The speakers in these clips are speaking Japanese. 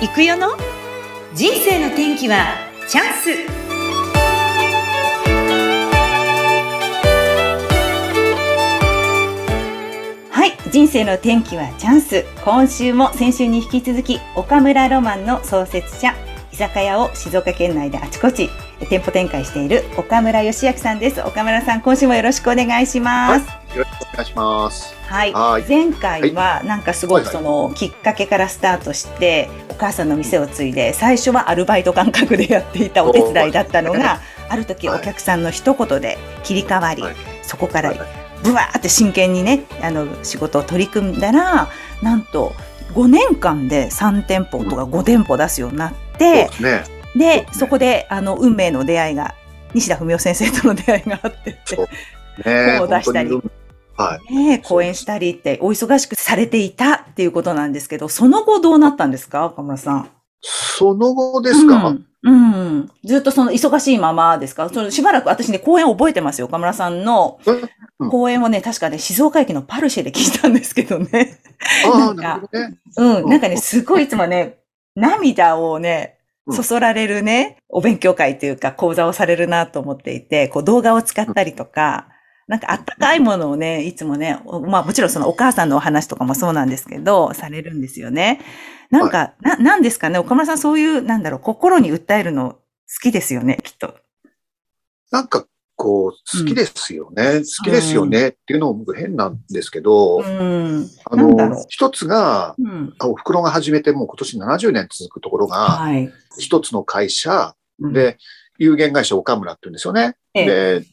行くよの？人生の天気はチャンス。はい人生の天気はチャンス。今週も先週に引き続き岡村ロマンの創設者居酒屋を静岡県内であちこち店舗展開している岡村義明さんです。岡村さん今週もよろしくお願いします、よろしくお願いします。はい、はい。前回はなんかすごくそのきっかけからスタートしてお母さんの店を継いで最初はアルバイト感覚でやっていたお手伝いだったのがある時はいお客さんの一言で切り替わりはい。そこからはい。ブワーって真剣にねあの仕事を取り組んだらなんと5年間で3店舗とか5店舗出すようになってですね。でそこであの運命の出会いが西田文夫先生との出会いがあってってね。本を出したりはい。ねえ、講演したりってお忙しくされていたっていうことなんですけど、その後どうなったんですか？岡村さん。その後ですか、うん、うん。ずっとその忙しいままですか？そのしばらく私ね、講演覚えてますよ。岡村さんのうん講演をね、確かね、静岡駅のパルシェで聞いたんですけどね。ああ、なんかね。うん。なんかね、すごいいつもね、涙をね、うんそそられるね、お勉強会というか講座をされるなと思っていて、こう動画を使ったりとか、なんかあったかいものをね、いつもね、おまあもちろんそのお母さんのお話とかもそうなんですけど、されるんですよね。なんか、な、なんですかね、岡村さんそういう、なんだろう、心に訴えるの好きですよね、きっと。なんか、こう、好きですよね。好きですよねっていうのも僕変なんですけど、うん。あの一つが、うん。あお袋が始めてもう今年70年続くところが、はい。一つの会社うん、で、有限会社岡村って言うんですよね。ええ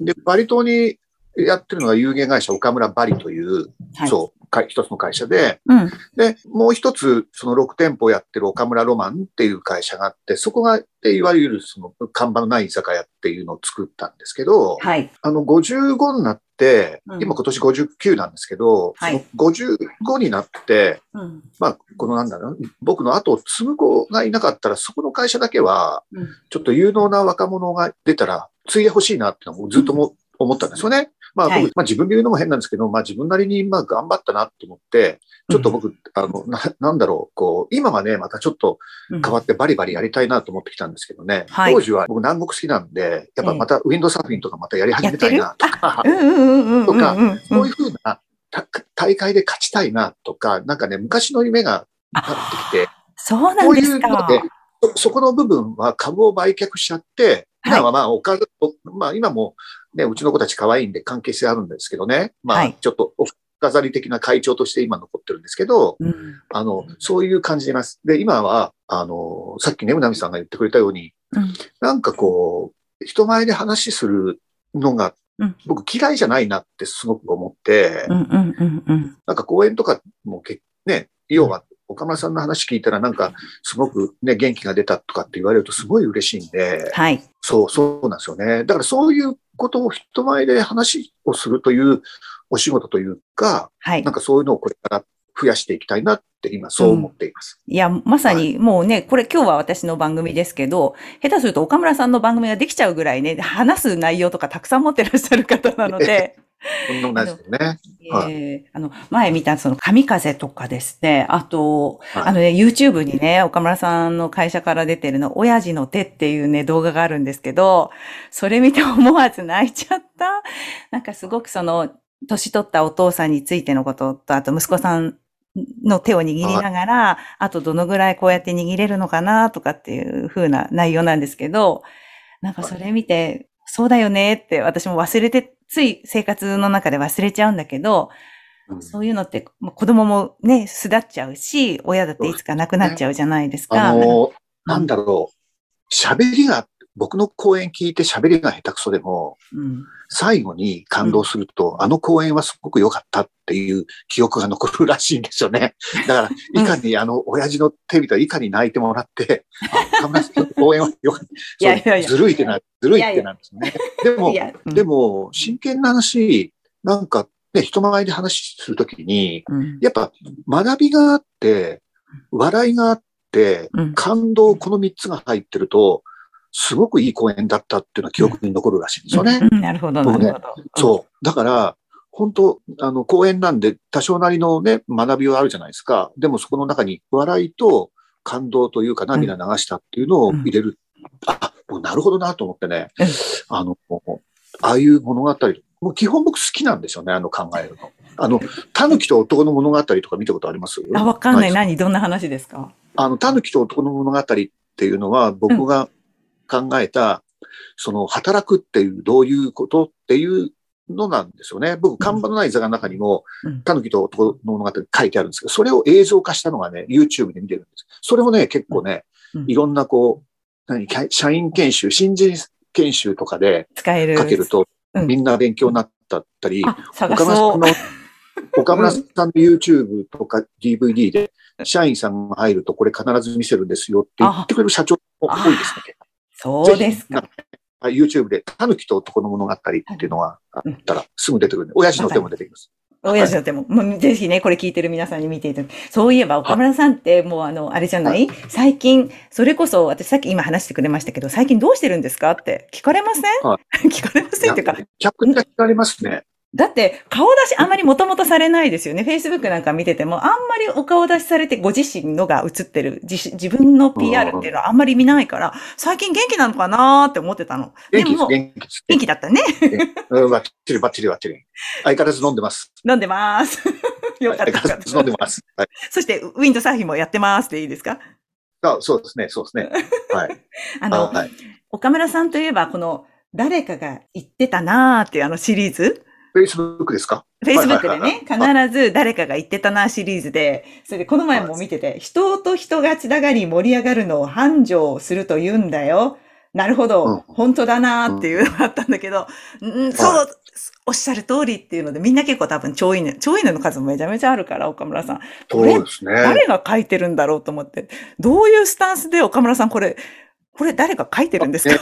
で、で、バリ島にやってるのが有限会社岡村バリという、はい。そう、か一つの会社で、うん。で、もう一つ、その6店舗やってる岡村ロマンっていう会社があって、そこが、でいわゆるその看板のない居酒屋っていうのを作ったんですけど、はい。あの、55になって、うん今今年59なんですけど、はいその55になって、うん。まあ、このなんだろう、僕の後を継ぐ子がいなかったら、そこの会社だけは、うんちょっと有能な若者が出たら、継いでほしいなってのをずっとも、思ったんですよね。まあ僕、はい。まあ自分で言うのも変なんですけど、まあ自分なりにまあ頑張ったなと思って、ちょっと僕、あの、な、なんだろう、こう、今はね、またちょっとうん。変わってバリバリやりたいなと思ってきたんですけどね。はい。当時は僕南国好きなんで、やっぱまたウィンドサーフィンとかまたやり始めたいな。とか、うんうんうんうんうん。とかうんそういうふうなた大会で勝ちたいなとか、なんかね、昔の夢があってきて、そうなこういんですか。うので、そそこの部分は株を売却しちゃって、はい。今はまあ、おかず、おまあ今もね、うちの子たち可愛いんで関係性あるんですけどね、まあはい。ちょっとお飾り的な会長として今残ってるんですけど、うん。あの、そういう感じでいます。で、今は、あの、さっきね、うなみさんが言ってくれたように、うん。なんかこう、人前で話するのがうん、僕嫌いじゃないなってすごく思って。なんか講演とかもけ、ね、要は、岡村さんの話聞いたらなんか、すごくね、元気が出たとかって言われるとすごい嬉しいんで、はい。そう、そうなんですよね。だからそういうことを人前で話をするというお仕事というか、はいなん。かそういうのをこれから増やしていきたいなって今そう思っています。いや、まさにもうね、これ今日は私の番組ですけど、下手すると岡村さんの番組ができちゃうぐらいね、話す内容とかたくさん持ってらっしゃる方なので、そんなもんないですよね。はいえーあの、前見たその神風とかですね、あと、はいあのね、YouTube にね、岡村さんの会社から出てるの、親父の手っていうね、動画があるんですけど、それ見て思わず泣いちゃった。なんかすごくその、年取ったお父さんについてのことと、あと息子さんの手を握りながら、あとどのぐらいこうやって握れるのかなとかっていう風な内容なんですけど、なんかそれ見て、そうだよねって私も忘れて、つい生活の中で忘れちゃうんだけど、うんそういうのって、まあ子供もね、巣立っちゃうし、親だっていつか亡くなっちゃうじゃないですか。あの、うんなんだろう。喋りが、僕の講演聞いて喋りが下手くそでも、うん。最後に感動すると、あの講演はすごく良かったっていう記憶が残るらしいんですよね。だから、いかにあの、親父の手見たらいかに泣いてもらって、あ、神村さんの講演は良かった。いやいやいや。そうずるいってな、ずるいってなんですよね。でもい、や、うん。でも、真剣な話、なんかね、人前で話するときに、うん。やっぱ学びがあって、笑いがあって、うん。感動、この3つが入ってると、すごくいい講演だったっていうのは記憶に残るらしいんですよね。うんなるほど、なるほど。そう。だから、本当あの、講演なんで多少なりのね、学びはあるじゃないですか。でもそこの中に笑いと感動というか涙流したっていうのを入れる。あ、もうなるほどなと思ってね、うんあの、ああいう物語、もう基本僕好きなんですよね、あの考えるの。あの、狸と男の物語とか見たことあります？あ、わかんない。何？どんな話ですか？あの、狸と男の物語っていうのは僕が考えた、その、働くっていう、どういうことっていうのなんですよね。僕、看板のない座が中にもうん、狸と男の物語書いてあるんですけど、それを映像化したのがね、YouTube で見てるんです。それもね、結構ねうん、いろんなこう、何、社員研修、新人研修とかで使える。書けると、うんみんな勉強になったり、あ、探岡村さんの。、岡村さんの YouTube とか DVD で、社員さんが入るとこれ必ず見せるんですよって言ってくれる社長も多いですね。そうですか。YouTube で、タヌキと男の物語っていうのがあったらすぐ出てくるんで、親父の手も出てきます。親父の手も。もうぜひね、これ聞いてる皆さんに見ていただきそういえば、岡村さんって、もうあの、あれじゃない？最近、それこそ、私さっき今話してくれましたけど、最近どうしてるんですか？って聞かれません、は 聞かれませんっていうか、客に聞かれますね。だって、顔出しあんまりもともとされないですよね。Facebook なんか見てても、あんまりお顔出しされて、ご自身のが映ってる、自自分の PR っていうのはあんまり見ないから、最近元気なのかなーって思ってたの。元気です、も、元気です。元気だったね。うん、ばっちりばっちりばっちり。相変わらず飲んでます。飲んでます。よかったよかっ相変わらず飲んでた。ます。はい。そして、ウィンドサーフィンもやってますでいいですか？あそうですね、そうですね。はい。あの、はい。岡村さんといえば、この、誰かが言ってたなーっていうあのシリーズ Facebook ですか？Facebook ではいはいね、必ず誰かが言ってたなシリーズで、それでこの前も見てて、人と人がつながり盛り上がるのを繁盛すると言うんだよ。なるほど、うん。本当だなーっていうのがあったんだけど、うん、そう、おっしゃる通りっていうので、みんな結構多分超いいね、超いいねの数もめちゃめちゃあるから、岡村さん。そうですね。誰が書いてるんだろうと思って、どういうスタンスで岡村さんこれ、これ誰が書いてるんですか、ね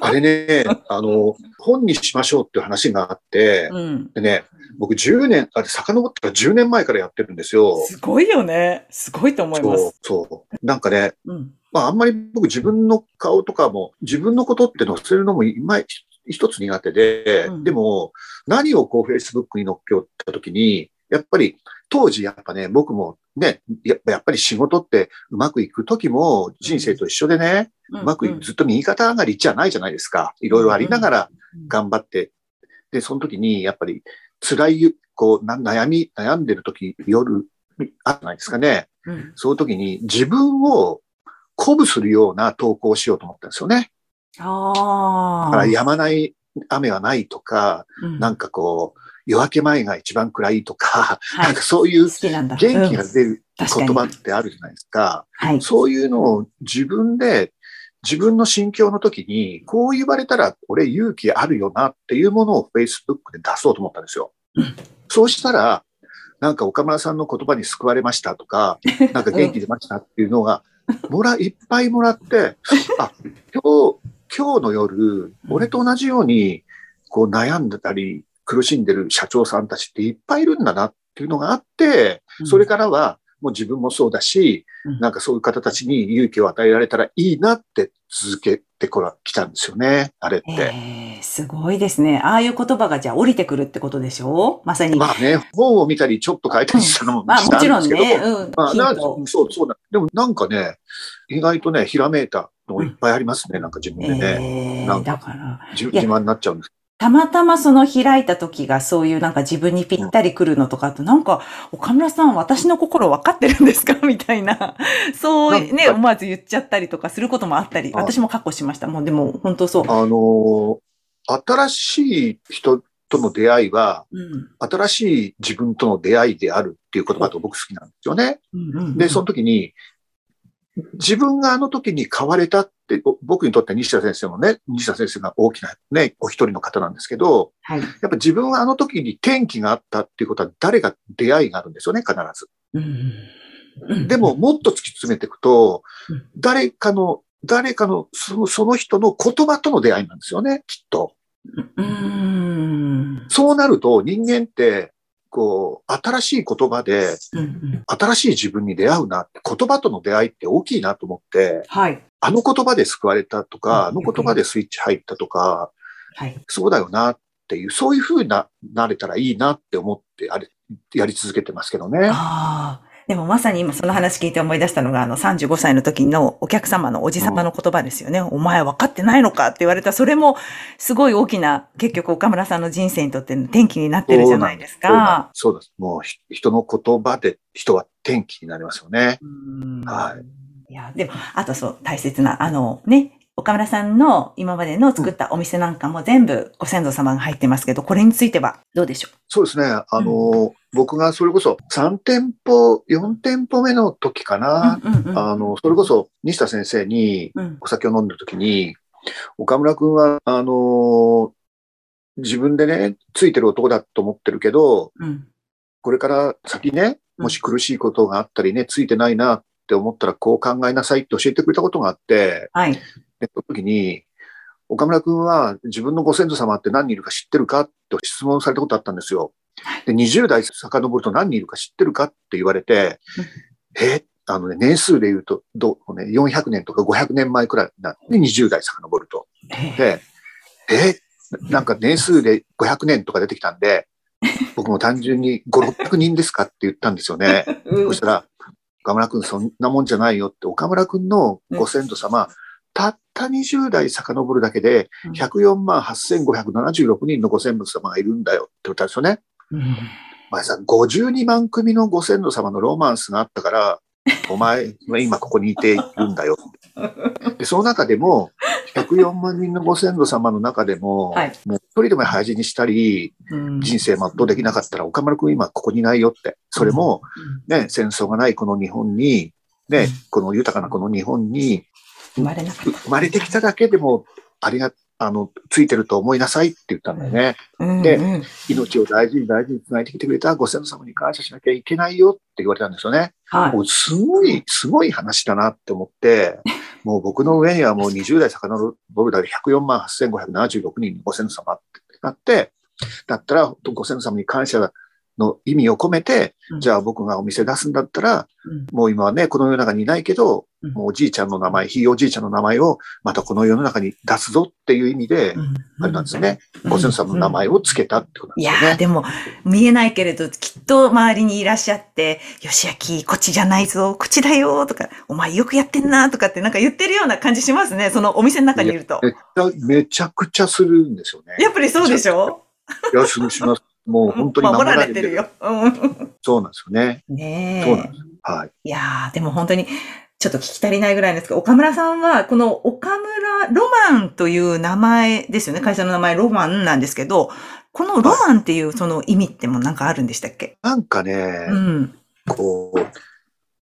あれね、あの、本にしましょうっていう話があって、うん。でね、僕10年、あれ遡ったら10年前からやってるんですよ。すごいよね。すごいと思いまそうす。、そう。なんかね、うん。まああんまり僕自分の顔とかも、自分のことって載せるのもいまいち一つ苦手で、うんでも何をこう Facebook に載っけようった時に、やっぱり当時やっぱね、僕もね、やっぱやっぱり仕事ってうまくいく時も人生と一緒でね、うまくいく、ずっと右肩上がりじゃないじゃないですか。いろいろありながら頑張って。で、その時にやっぱり辛い、こう、な悩み、悩んでる時、夜、あったないですかね。うん。そういう時に自分を鼓舞するような投稿をしようと思ったんですよね。ああ。だから止まない雨はないとか、うんなんかこう、夜明け前が一番暗いとか、はいなんかそういう。元気がうん出る言葉ってあるじゃないですか。はい。そういうのを自分で、自分の心境の時に、こう言われたら俺勇気あるよなっていうものを Facebook で出そうと思ったんですよ。そうしたら、なんか岡村さんの言葉に救われましたとか、なんか元気出ましたっていうのが、もら、いっぱいもらって、あ、今日、今日の夜、俺と同じように、こう悩んでたり、苦しんでる社長さんたちっていっぱいいるんだなっていうのがあって、それからは、もう自分もそうだし、うんなんかそういう方たちに勇気を与えられたらいいなって続けてこら、来たんですよね、あれって。ええすごいですね。ああいう言葉がじゃあ降りてくるってことでしょ？まさに。まあね、本を見たりちょっと書いたりしたのもまあしたもちろんね。うん。まあ、なんトそう、そうだ。でもなんかね、意外とね、ひらめいたのいっぱいありますね、なんか自分でね。ええなんかだから、自自慢になっちゃうんです。たまたまその開いた時がそういうなんか自分にぴったり来るのとかと、なんか、岡村さん私の心分かってるんですか？みたいな。そうね、思わず言っちゃったりとかすることもあったり、あ私も確保しました。もうでも本当そう。あのー新しい人との出会いは、うん。新しい自分との出会いであるっていう言葉と僕好きなんですよね。うんうんで、その時に、自分があの時に変われたって、お僕にとっては西田先生もね、西田先生が大きなね、お一人の方なんですけど、はい。やっぱ自分はあの時に転機があったっていうことは誰が出会いがあるんですよね、必ず。うんうんでも、、もっと突き詰めていくとうん、誰かの、誰かの、そのその人の言葉との出会いなんですよね、きっと。うん。そうなると人間って、こう、新しい言葉で、新しい自分に出会うなって、言葉との出会いって大きいなと思って、はい。あの言葉で救われたとか、あうんの言葉でスイッチ入ったとか、はい。そうだよなっていう、そういう風な、なれたらいいなって思って、あれ、やり続けてますけどね。ああ。でもまさに今その話聞いて思い出したのが、あの35歳の時のお客様のおじ様の言葉ですよね。お前分かってないのかって言われた。それもすごい大きな、結局岡村さんの人生にとっての転機になってるじゃないですか。そうです。もう人の言葉で人は転機になりますよね。はい。いや、でも、あとそう、大切な、あのね、岡村さんの今までの作ったお店なんかも全部ご先祖様が入ってますけど、これについてはどうでしょう？そうですね。あの、うん、僕がそれこそ3店舗、4店舗目の時かな。あの、それこそ西田先生にお酒を飲んでる時に、うん、岡村くんは、あの、自分でね、ついてる男だと思ってるけど、うん、これから先ね、もし苦しいことがあったりね、ついてないなって思ったらこう考えなさいって教えてくれたことがあって、はい。で、その時に、岡村くんは自分のご先祖様って何人いるか知ってるかって質問されたことあったんですよ。で、20代遡ると何人いるか知ってるかって言われて、えあのね、年数で言うと、どうね、400年とか500年前くらいなんで20代遡ると。で、えなんか年数で500年とか出てきたんで、僕も単純に5、600人ですかって言ったんですよね。そしたら、岡村くんそんなもんじゃないよって、岡村くんのご先祖様、たった20代遡るだけで、104万8576人のご先祖様がいるんだよって言ったんですよね。うん、前さん、52万組のご先祖様のロマンスがあったから、お前は今ここにいているんだよ。で、その中でも、104万人のご先祖様の中でも、はい、もう一人でも早死にしたり、うん、人生全うできなかったら、岡村君今ここにいないよって。それも、ね、戦争がないこの日本に、ね、この豊かなこの日本に。生まれてきただけでも、ありが、あの、ついてると思いなさいって言ったんだよね。うんうん、で、命を大事に大事に繋いできてくれたご先祖様に感謝しなきゃいけないよって言われたんですよね。はい。もうすごい、すごい話だなって思って、もう僕の上にはもう20代遡るだけ104万8576人のご先祖様ってなって、だったらご先祖様に感謝の意味を込めて、うん、じゃあ僕がお店出すんだったら、うん、もう今はね、この世の中にいないけど、うん、もうおじいちゃんの名前、ひいおじいちゃんの名前をまたこの世の中に出すぞっていう意味で、あれなんですね。ご先祖様の名前を付けたってことなんですね。いやでも、見えないけれど、きっと周りにいらっしゃって、よしあき、こっちじゃないぞ、こっちだよ、とか、お前よくやってんな、とかってなんか言ってるような感じしますね。そのお店の中にいると。めちゃくちゃするんですよね。やっぱりそうでしょ？いや、し ます、します。もう本当に守られてるよ。そうなんですよね。ねそうなんです。はい。いやー、でも本当に、ちょっと聞き足りないぐらいですけど、岡村さんは、この岡村ロマンという名前ですよね。会社の名前ロマンなんですけど、このロマンっていうその意味ってもなんかあるんでしたっけ？なんかね、うん、こう、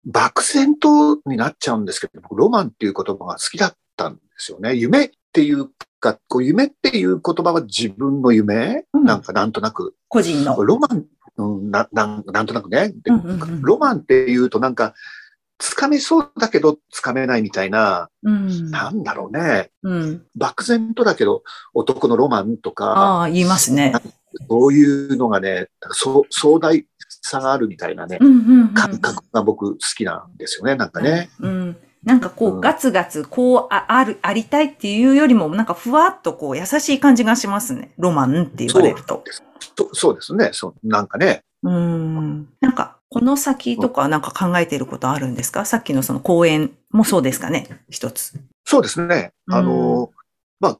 漠然とになっちゃうんですけど、僕ロマンっていう言葉が好きだったんですよね。夢っていうか、こう夢っていう言葉は自分の夢、うん、なんかなんとなく。個人の。ロマン、うん、ななんなんとなくね、うんうんうん、ロマンっていうとなんか、つかめそうだけどつかめないみたいな、うん、なんだろうね、うん。漠然とだけど男のロマンとか。ああ、言いますね。そういうのがね、壮大さがあるみたいなね、うんうんうん、感覚が僕好きなんですよね、なんかね。うん、なんかこう、ガツガツ、こうあ、ある、ありたいっていうよりも、なんかふわっとこう、優しい感じがしますね。ロマンって言われると。そうそうですね。そう、なんかね。うん。なんか、この先とかなんか考えていることあるんですか？さっきのその公演もそうですかね？一つ。そうですね。あの、まあ、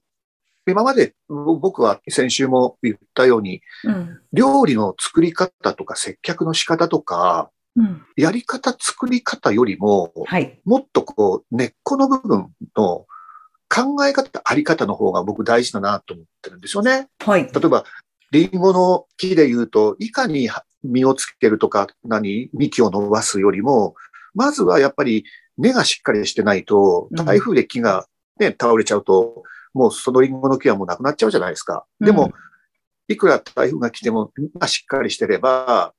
今まで僕は先週も言ったように、うん、料理の作り方とか接客の仕方とか、うん、やり方、作り方よりも、はい、もっとこう、根っこの部分の考え方、あり方の方が僕大事だなと思ってるんですよね。はい。例えば、リンゴの木で言うと、いかに実をつけるとか、何、幹を伸ばすよりも、まずはやっぱり根がしっかりしてないと、台風で木がね、倒れちゃうと、もうそのリンゴの木はもうなくなっちゃうじゃないですか。でも、いくら台風が来ても、根がしっかりしてれば、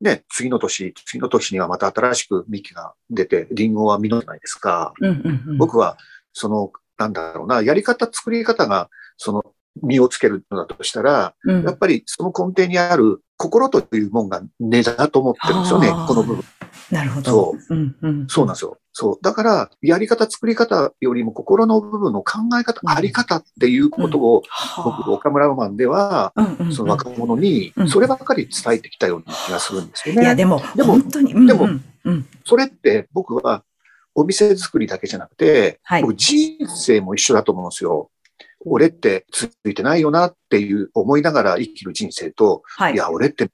ね、次の年、次の年にはまた新しく幹が出て、リンゴは実るじゃないですか。僕は、その、なんだろうな、やり方、作り方が、その、実をつけるのだとしたら、うん、やっぱりその根底にある心というもんが根だと思ってるんですよね、この部分。なるほど。そう、うんうん。そうなんですよ。そう。だから、やり方、作り方よりも心の部分の考え方、うんあり方っていうことを、僕、は岡村ロマンでは、あうんうんうんその若者にうん、そればっかり伝えてきたような気がするんですよいや、ね。でも、でも本当に、うんでもうんうんそれって僕は、お店作りだけじゃなくて、はい僕人生も一緒だと思うんですよ。俺ってついてないよなっていう思いながら生きる人生と、はい。いや、俺って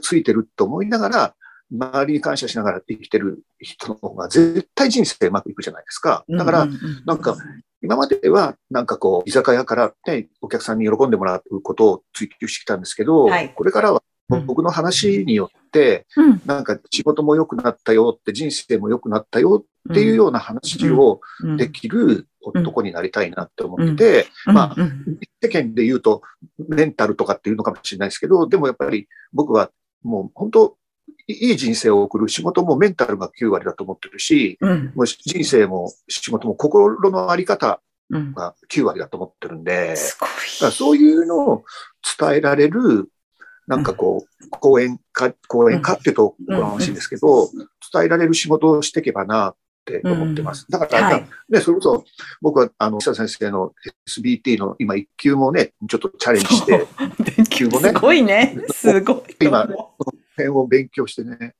ついてると思いながら、周りに感謝しながら生きてる人の方が絶対人生うまくいくじゃないですか。だから、なんか、今までは、なんかこう、居酒屋からね、お客さんに喜んでもらうことを追求してきたんですけど、はい。これからはうん。僕の話によって、うん。なんか仕事も良くなったよって、人生も良くなったよっていうような話をうん。できる男になりたいなって思ってて、うん。まあうん。世間で言うとメンタルとかっていうのかもしれないですけど、でもやっぱり僕はもう本当、いい人生を送る仕事もメンタルが9割だと思ってるし、うん。もう人生も仕事も心のあり方うん。が9割だと思ってるんで、そういうのを伝えられる、なんかこう、講演家、講演家っていうとおこがましいですけど、伝えられる仕事をしていけばなって思ってます。だから、はい。ね、それこそ僕は、あの、久先生の SBT の今一級もね、ちょっとチャレンジして、電球 もねすごいね。すごい。今辺を勉強してね、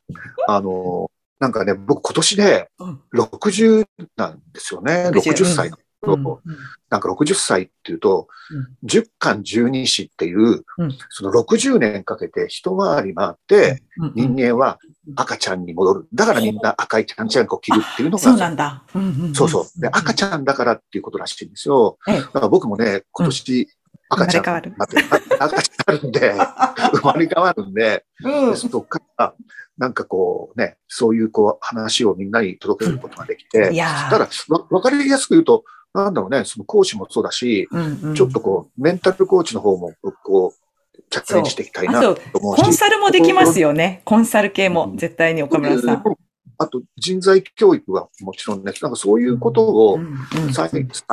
あの、なんかね、僕今年でうん60なんですよね。60 60歳の。うんなんか60歳っていうと、うん。10巻12子っていう、うん。その60年かけて一回り回って、うん。人間は赤ちゃんに戻る。だからみんな赤いちゃんちゃんこを着るっていうのそうなが、んだ。うんうんんそうそう。で、赤ちゃんだからっていうことらしいんですよ。ええ。だから僕もね、今年赤ちゃん、生まれ変あと赤ちゃんあるんで、生まれ変わるんで、うん。でそこから、なんかこうね、そういうこう話をみんなに届けることができて、いやー。ただ、わわかりやすく言うと、なんだろうね、その講師もそうだし、うんうんちょっとこう、メンタルコーチの方も、こう、チャレンジしていきたいなと思うし。コンサルもできますよね。コンサル系も、絶対に岡村さん。あと、人材教育はもちろんね、なんかそういうことを、最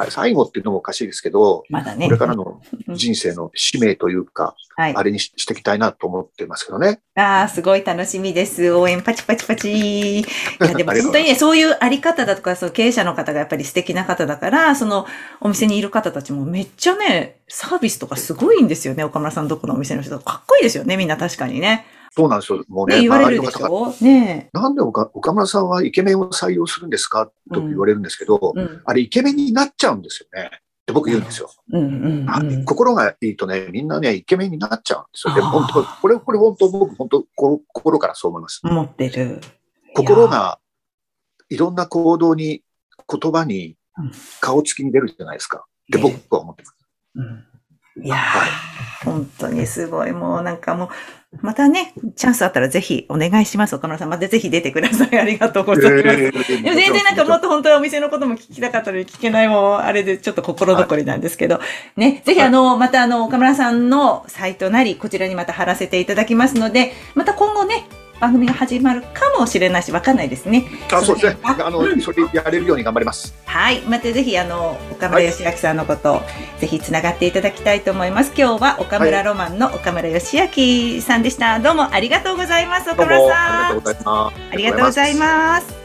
最後っていうのもおかしいですけど、まだね。これからの人生の使命というか、はいあ。れにししていきたいなと思ってますけどね。ああ、すごい楽しみです。応援パチパチパチ。いや、でも本当にね、そういうあり方だとか、その経営者の方がやっぱり素敵な方だから、そのお店にいる方たちもめっちゃね、サービスとかすごいんですよね。岡村さんどこのお店の人かっこいいですよね、みんな確かにね。そうなんですよ。もうね、ね、言われるでしょ？ねなんで岡岡村さんはイケメンを採用するんですかと言われるんですけど、うん。あれイケメンになっちゃうんですよね。って僕言うんですよ。うんうんあうん。心がいいとね、みんなね、イケメンになっちゃうんですよ。で本当、これ、これ本当僕、本当、こ心からそう思います。持ってる。心がいろんな行動に、言葉にうん、顔つきに出るじゃないですか。で、ね僕は思ってます。うんいやー、はい本当にすごい。もうなんかもう、またね、チャンスあったらぜひお願いします。岡村さん、またぜひ出てください。ありがとうございます。えーでも全然なんかもっと本当はお店のことも聞きたかったのに聞けないもん、あれでちょっと心残りなんですけど、ね、ぜひあの、またあの、岡村さんのサイトなり、こちらにまた貼らせていただきますので、また今後ね、番組が始まるかもしれないし、わかんないですね。あ、そうですね。ああの、うんそれやれるように頑張ります。はい。またぜひ、あの、岡村義明さんのこと、ぜひつながっていただきたいと思います。今日は岡村ロマンの岡村義明さんでした。どうもありがとうございます、岡村さん。りがとうございます。ありがとうございます。